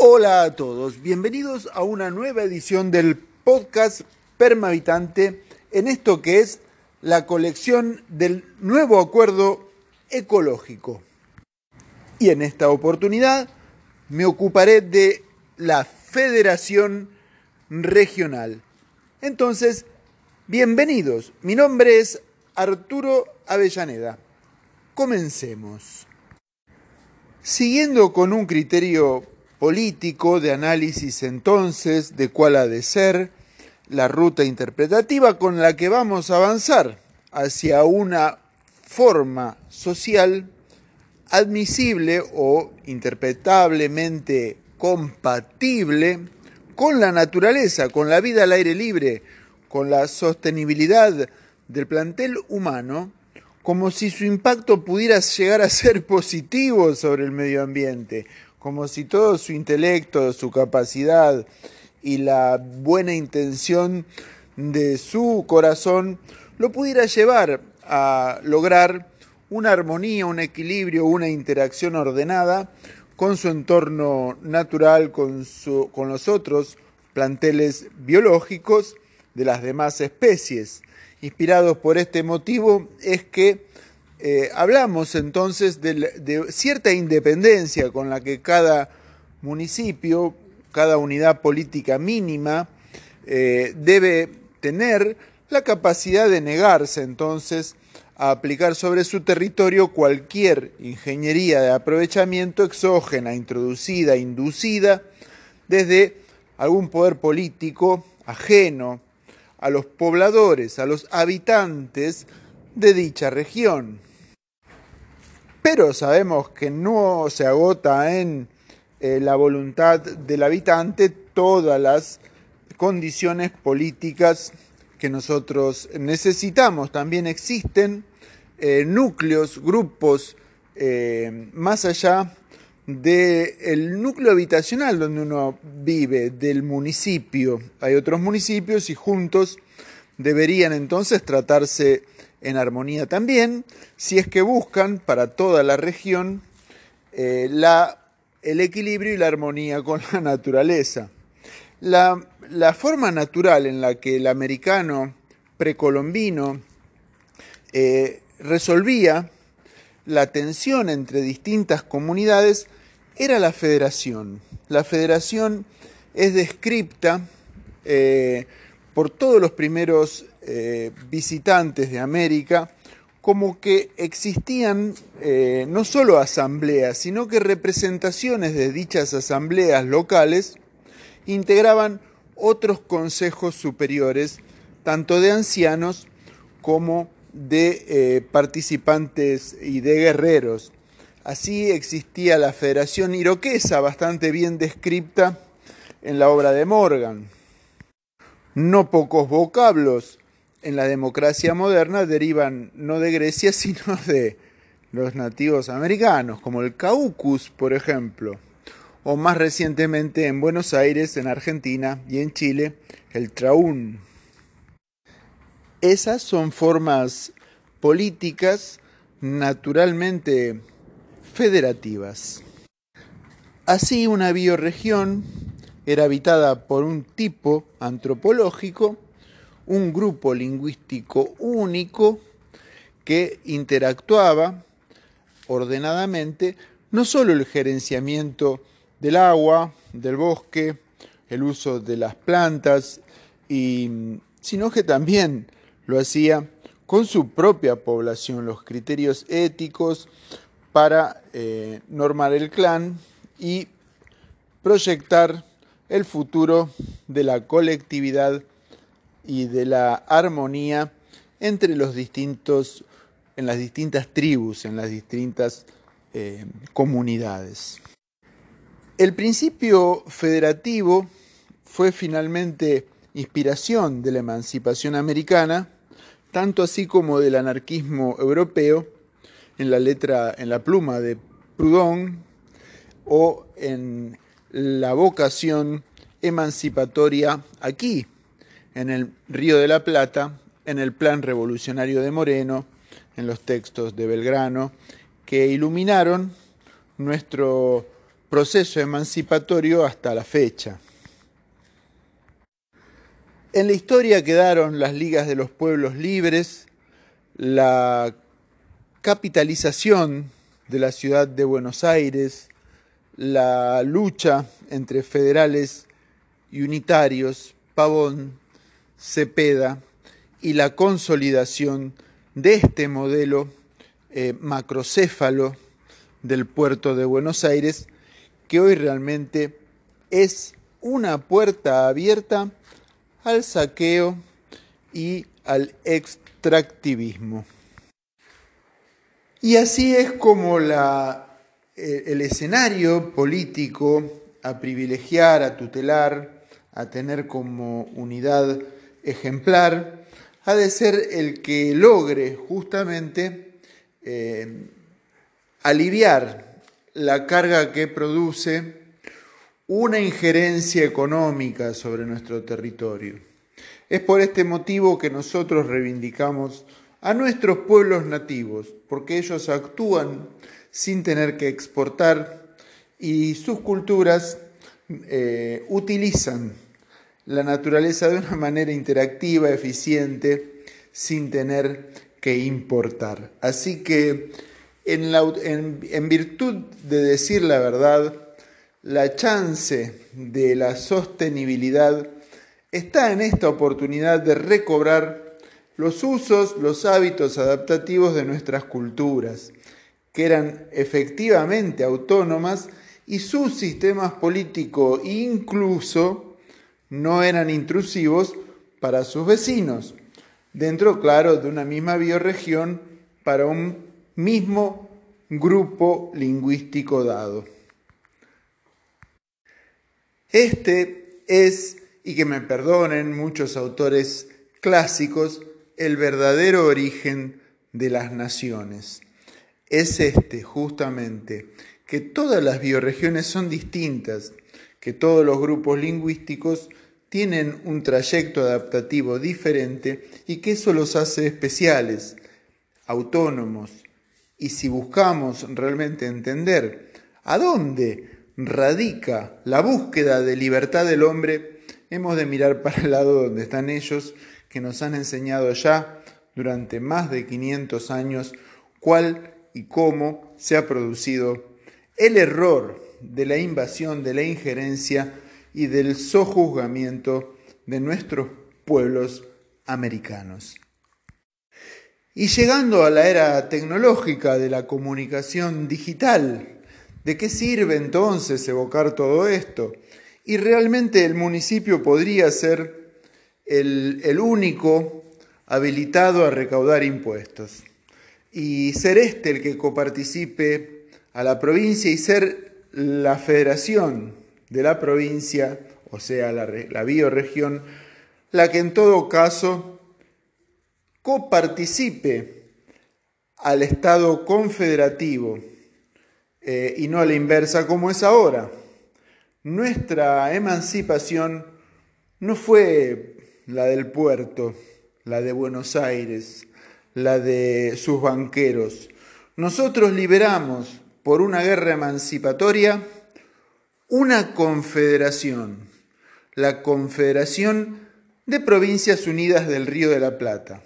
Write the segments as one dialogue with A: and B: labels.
A: Hola a todos, bienvenidos a una nueva edición del podcast Permavitante en esto que es la colección del nuevo acuerdo ecológico. Y en esta oportunidad me ocuparé de la Federación Regional. Entonces, bienvenidos. Mi nombre es Arturo Avellaneda. Comencemos. Siguiendo con un criterio político de análisis entonces de cuál ha de ser la ruta interpretativa con la que vamos a avanzar hacia una forma social admisible o interpretablemente compatible con la naturaleza, con la vida al aire libre, con la sostenibilidad del plantel humano, como si su impacto pudiera llegar a ser positivo sobre el medio ambiente, como si todo su intelecto, su capacidad y la buena intención de su corazón lo pudiera llevar a lograr una armonía, un equilibrio, una interacción ordenada con su entorno natural, con, su, con los otros planteles biológicos de las demás especies. Inspirados por este motivo es que eh, hablamos entonces de, cierta independencia con la que cada municipio, cada unidad política mínima, eh, debe tener la capacidad de negarse entonces a aplicar sobre su territorio cualquier ingeniería de aprovechamiento exógena, introducida, inducida desde algún poder político ajeno a los pobladores, a los habitantes de dicha región. Pero sabemos que no se agota en eh, la voluntad del habitante todas las condiciones políticas que nosotros necesitamos. También existen eh, núcleos, grupos eh, más allá del núcleo habitacional donde uno vive, del municipio. Hay otros municipios y juntos deberían entonces tratarse en armonía también, si es que buscan para toda la región eh, la, el equilibrio y la armonía con la naturaleza. La, la, forma natural en la que el americano precolombino eh, resolvía la tensión entre distintas comunidades era la federación. La federación es descripta eh, por todos los primeros eh, visitantes de América como que existían eh, no solo asambleas, sino que representaciones de dichas asambleas locales integraban otros consejos superiores, tanto de ancianos como de eh, participantes y de guerreros. Así existía la Federación Iroquesa, bastante bien descripta en la obra de Morgan. No pocos vocablos en la democracia moderna derivan no de Grecia, sino de los nativos americanos, como el caucus, por ejemplo, o más recientemente en Buenos Aires, en Argentina y en Chile, el traún. Esas son formas políticas naturalmente federativas. Así una bioregión era habitada por un tipo antropológico un grupo lingüístico único que interactuaba ordenadamente no solo el gerenciamiento del agua, del bosque, el uso de las plantas, sino que también lo hacía con su propia población, los criterios éticos para eh, normar el clan y proyectar el futuro de la colectividad y de la armonía entre los distintos, en las distintas tribus, en las distintas eh, comunidades. El principio federativo fue finalmente inspiración de la emancipación americana, tanto así como del anarquismo europeo, en la letra, en la pluma de Proudhon, o en la vocación emancipatoria aquí, en el Río de la Plata, en el Plan Revolucionario de Moreno, en los textos de Belgrano, que iluminaron nuestro proceso emancipatorio hasta la fecha. En la historia quedaron las ligas de los pueblos libres, la capitalización de la ciudad de Buenos Aires, la lucha entre federales y unitarios, Pavón, Cepeda, y la consolidación de este modelo eh, macrocéfalo del puerto de Buenos Aires, que hoy realmente es una puerta abierta al saqueo y al extractivismo. Y así es como la, eh, el escenario político a privilegiar, a tutelar, a tener como unidad ejemplar, ha de ser el que logre justamente eh, aliviar la carga que produce una injerencia económica sobre nuestro territorio. Es por este motivo que nosotros reivindicamos a nuestros pueblos nativos, porque ellos actúan sin tener que exportar y sus culturas eh, utilizan la naturaleza de una manera interactiva, eficiente, sin tener que importar. Así que en virtud de decir la verdad, la chance de la sostenibilidad está en esta oportunidad de recobrar los usos, los hábitos adaptativos de nuestras culturas, que eran efectivamente autónomas y sus sistemas políticos incluso no eran intrusivos para sus vecinos, dentro, claro, de una misma bioregión para un mismo grupo lingüístico dado. Este es, y que me perdonen muchos autores clásicos, el verdadero origen de las naciones. Es este, justamente, que todas las bioregiones son distintas, que todos los grupos lingüísticos tienen un trayecto adaptativo diferente y que eso los hace especiales, autónomos. Y si buscamos realmente entender a dónde radica la búsqueda de libertad del hombre, hemos de mirar para el lado donde están ellos, que nos han enseñado ya durante más de 500 años cuál y cómo se ha producido el error de la invasión, de la injerencia y del sojuzgamiento de nuestros pueblos americanos. Y llegando a la era tecnológica de la comunicación digital, ¿De qué sirve entonces evocar todo esto? Y realmente el municipio podría ser el, único habilitado a recaudar impuestos y ser este el que coparticipe a la provincia y ser la federación de la provincia, o sea, la, la bioregión, la que en todo caso coparticipe al Estado confederativo eh, y no a la inversa como es ahora. Nuestra emancipación no fue la del puerto, la de Buenos Aires, la de sus banqueros. Nosotros liberamos por una guerra emancipatoria una confederación, la Confederación de Provincias Unidas del Río de la Plata.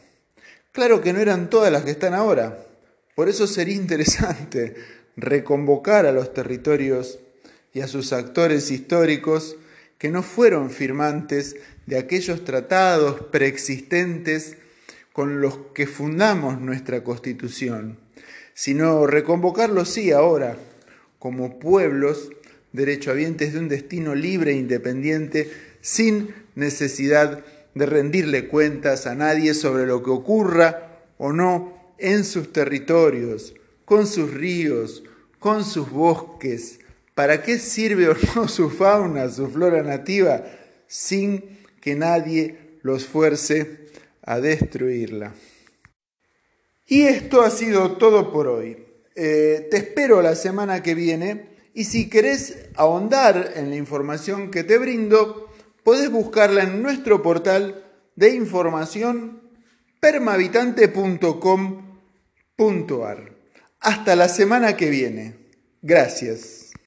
A: Claro que no eran todas las que están ahora, por eso sería interesante reconvocar a los territorios y a sus actores históricos que no fueron firmantes de aquellos tratados preexistentes con los que fundamos nuestra constitución, sino reconvocarlos sí ahora como pueblos derechohabientes de un destino libre e independiente sin necesidad de rendirle cuentas a nadie sobre lo que ocurra o no en sus territorios, con sus ríos, con sus bosques. ¿Para qué sirve o no su fauna, su flora nativa, sin que nadie los fuerce a destruirla? Y esto ha sido todo por hoy. Eh, te espero la semana que viene y si querés ahondar en la información que te brindo, podés buscarla en nuestro portal de información permahabitante.com.ar. Hasta la semana que viene. Gracias.